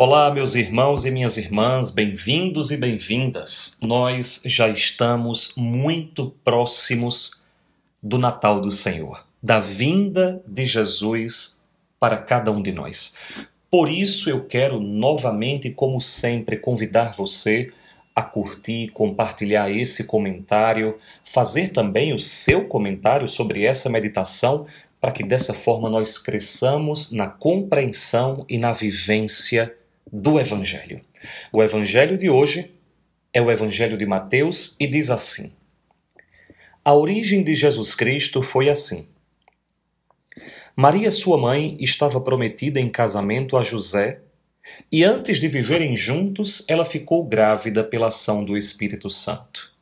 Olá, meus irmãos e minhas irmãs, bem-vindos e bem-vindas. Nós já estamos muito próximos do Natal do Senhor, da vinda de Jesus para cada um de nós. Por isso eu quero novamente, como sempre, convidar você a curtir, compartilhar esse comentário, fazer também o seu comentário sobre essa meditação, para que dessa forma nós cresçamos na compreensão e na vivência do Evangelho. O Evangelho de hoje é o Evangelho de Mateus e diz assim: A origem de Jesus Cristo foi assim. Maria, sua mãe, estava prometida em casamento a José, e antes de viverem juntos, ela ficou grávida pela ação do Espírito Santo.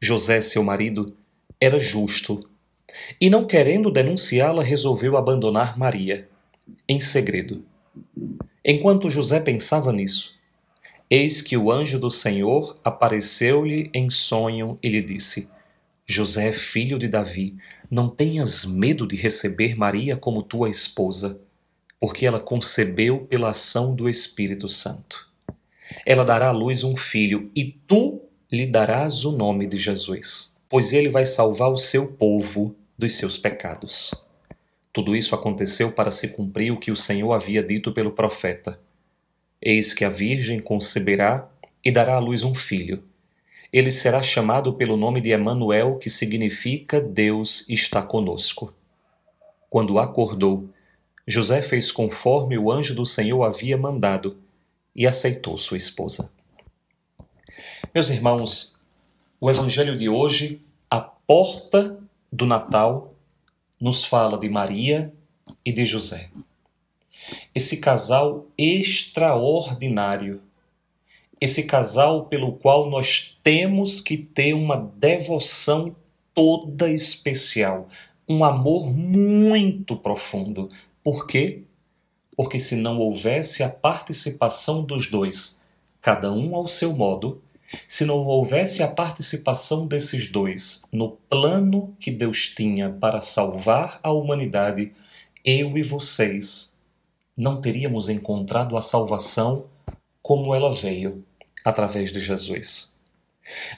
José, seu marido, era justo, e não querendo denunciá-la, resolveu abandonar Maria, em segredo. Enquanto José pensava nisso, eis que o anjo do Senhor apareceu-lhe em sonho e lhe disse: José, filho de Davi, não tenhas medo de receber Maria como tua esposa, porque ela concebeu pela ação do Espírito Santo. Ela dará à luz um filho, e tu lhe darás o nome de Jesus, pois ele vai salvar o seu povo dos seus pecados. Tudo isso aconteceu para se cumprir o que o Senhor havia dito pelo profeta: Eis que a Virgem conceberá e dará à luz um filho. Ele será chamado pelo nome de Emanuel, que significa Deus está conosco. Quando acordou, José fez conforme o anjo do Senhor havia mandado e aceitou sua esposa. Meus irmãos, o evangelho de hoje, a porta do Natal, nos fala de Maria e de José. Esse casal extraordinário, esse casal pelo qual nós temos que ter uma devoção toda especial, um amor muito profundo. Por quê? Porque se não houvesse a participação dos dois, cada um ao seu modo, se não houvesse a participação desses dois no plano que Deus tinha para salvar a humanidade, eu e vocês não teríamos encontrado a salvação como ela veio através de Jesus.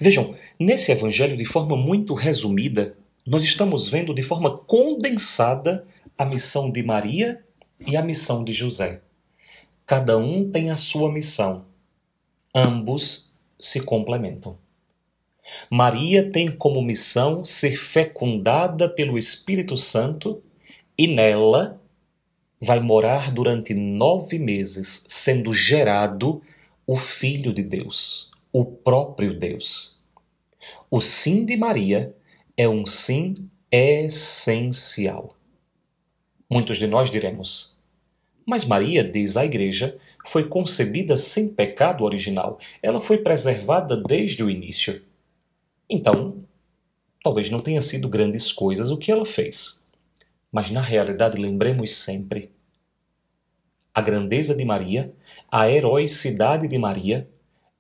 Vejam, nesse evangelho, de forma muito resumida, nós estamos vendo de forma condensada a missão de Maria e a missão de José. Cada um tem a sua missão. Ambos se complementam. Maria tem como missão ser fecundada pelo Espírito Santo e nela vai morar durante nove meses, sendo gerado o Filho de Deus, o próprio Deus. O sim de Maria é um sim essencial. Muitos de nós diremos: mas Maria, diz a Igreja, foi concebida sem pecado original. Ela foi preservada desde o início. Então, talvez não tenha sido grandes coisas o que ela fez. Mas na realidade, lembremos sempre a grandeza de Maria, a heroicidade de Maria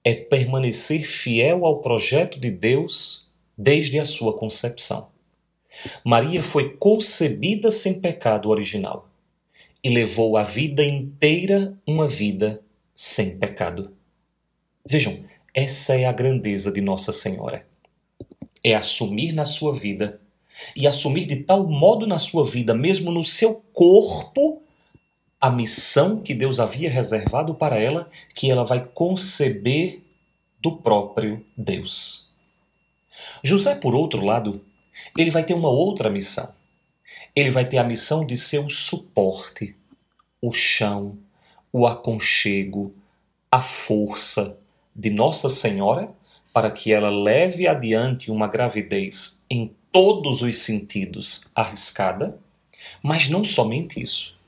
é permanecer fiel ao projeto de Deus desde a sua concepção. Maria foi concebida sem pecado original e levou a vida inteira uma vida sem pecado. Vejam, essa é a grandeza de Nossa Senhora. É assumir na sua vida e assumir de tal modo na sua vida, mesmo no seu corpo, a missão que Deus havia reservado para ela, que ela vai conceber do próprio Deus. José, por outro lado, ele vai ter uma outra missão ele vai ter a missão de ser o suporte, o chão, o aconchego, a força de Nossa Senhora para que ela leve adiante uma gravidez em todos os sentidos arriscada, mas não somente isso.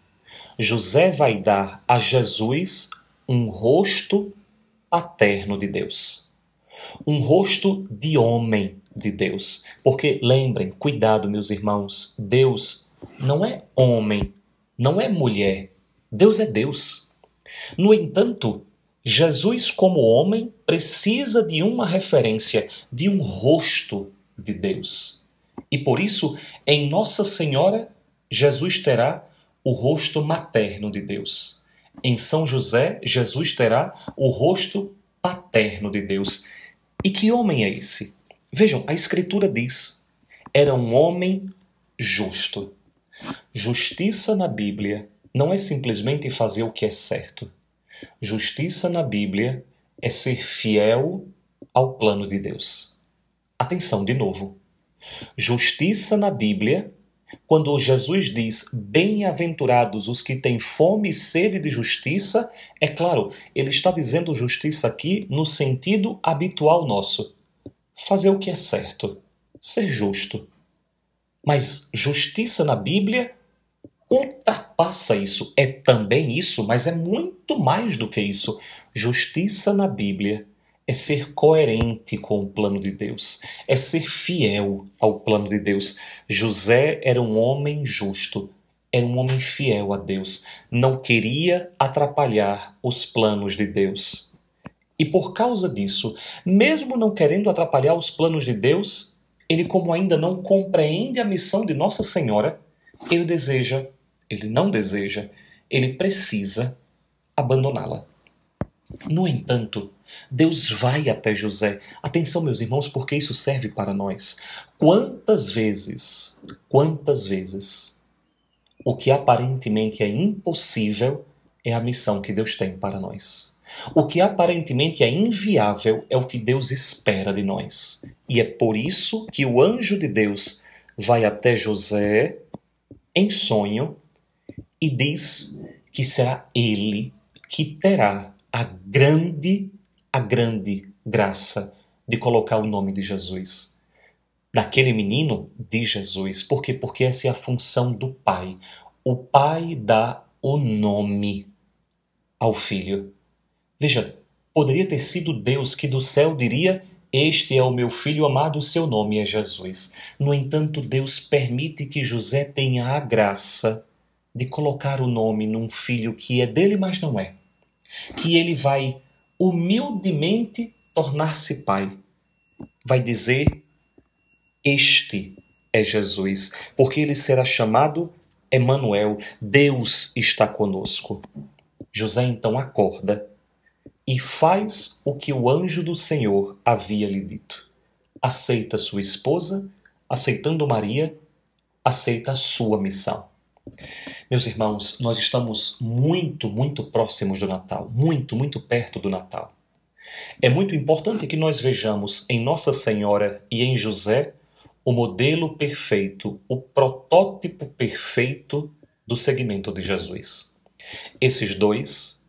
José vai dar a Jesus um rosto paterno de Deus, um rosto de homem de Deus. Porque lembrem, cuidado, meus irmãos, Deus não é homem, não é mulher. Deus é Deus. No entanto, Jesus, como homem, precisa de uma referência, de um rosto de Deus. E por isso, em Nossa Senhora, Jesus terá o rosto materno de Deus. Em São José, Jesus terá o rosto paterno de Deus. E que homem é esse? Vejam, a Escritura diz: era um homem justo. Justiça na Bíblia não é simplesmente fazer o que é certo. Justiça na Bíblia é ser fiel ao plano de Deus. Atenção de novo. Justiça na Bíblia, quando Jesus diz bem-aventurados os que têm fome e sede de justiça, é claro, ele está dizendo justiça aqui no sentido habitual nosso. Fazer o que é certo, ser justo. Mas justiça na Bíblia ultrapassa isso. É também isso, mas é muito mais do que isso. Justiça na Bíblia é ser coerente com o plano de Deus, é ser fiel ao plano de Deus. José era um homem justo, era um homem fiel a Deus, não queria atrapalhar os planos de Deus. E por causa disso, mesmo não querendo atrapalhar os planos de Deus, ele, como ainda não compreende a missão de Nossa Senhora, ele deseja, ele não deseja, ele precisa abandoná-la. No entanto, Deus vai até José. Atenção, meus irmãos, porque isso serve para nós. Quantas vezes, quantas vezes, o que aparentemente é impossível é a missão que Deus tem para nós. O que aparentemente é inviável é o que Deus espera de nós. E é por isso que o anjo de Deus vai até José em sonho e diz que será ele que terá a grande a grande graça de colocar o nome de Jesus. Daquele menino, de Jesus. Por quê? Porque essa é a função do Pai. O Pai dá o nome ao Filho. Veja, poderia ter sido Deus que do céu diria: Este é o meu filho amado, seu nome é Jesus. No entanto, Deus permite que José tenha a graça de colocar o nome num filho que é dele, mas não é. Que ele vai humildemente tornar-se pai. Vai dizer: Este é Jesus, porque ele será chamado Emanuel, Deus está conosco. José então acorda e faz o que o anjo do Senhor havia lhe dito. Aceita sua esposa, aceitando Maria, aceita a sua missão. Meus irmãos, nós estamos muito, muito próximos do Natal, muito, muito perto do Natal. É muito importante que nós vejamos em Nossa Senhora e em José o modelo perfeito, o protótipo perfeito do segmento de Jesus. Esses dois,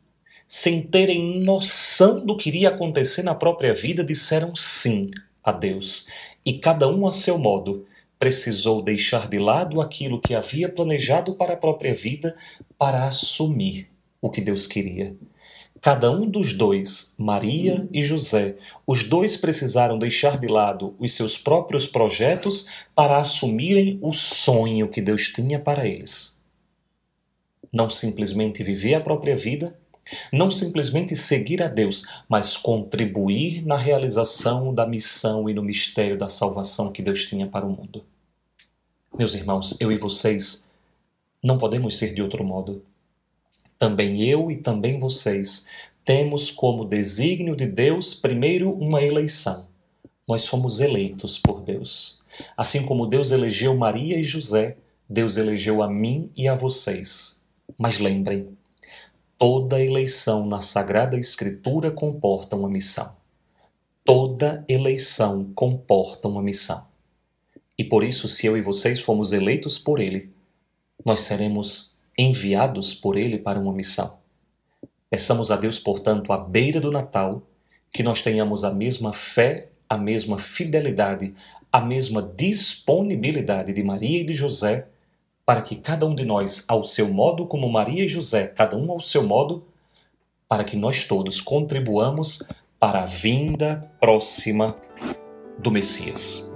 sem terem noção do que iria acontecer na própria vida, disseram sim a Deus, e cada um a seu modo precisou deixar de lado aquilo que havia planejado para a própria vida para assumir o que Deus queria. Cada um dos dois, Maria e José, os dois precisaram deixar de lado os seus próprios projetos para assumirem o sonho que Deus tinha para eles. Não simplesmente viver a própria vida, não simplesmente seguir a Deus, mas contribuir na realização da missão e no mistério da salvação que Deus tinha para o mundo. Meus irmãos, eu e vocês não podemos ser de outro modo. Também eu e também vocês temos como desígnio de Deus primeiro uma eleição. Nós fomos eleitos por Deus. Assim como Deus elegeu Maria e José, Deus elegeu a mim e a vocês. Mas lembrem, Toda eleição na Sagrada Escritura comporta uma missão. Toda eleição comporta uma missão. E por isso, se eu e vocês fomos eleitos por Ele, nós seremos enviados por Ele para uma missão. Peçamos a Deus, portanto, à beira do Natal, que nós tenhamos a mesma fé, a mesma fidelidade, a mesma disponibilidade de Maria e de José para que cada um de nós, ao seu modo, como Maria e José, cada um ao seu modo, para que nós todos contribuamos para a vinda próxima do Messias.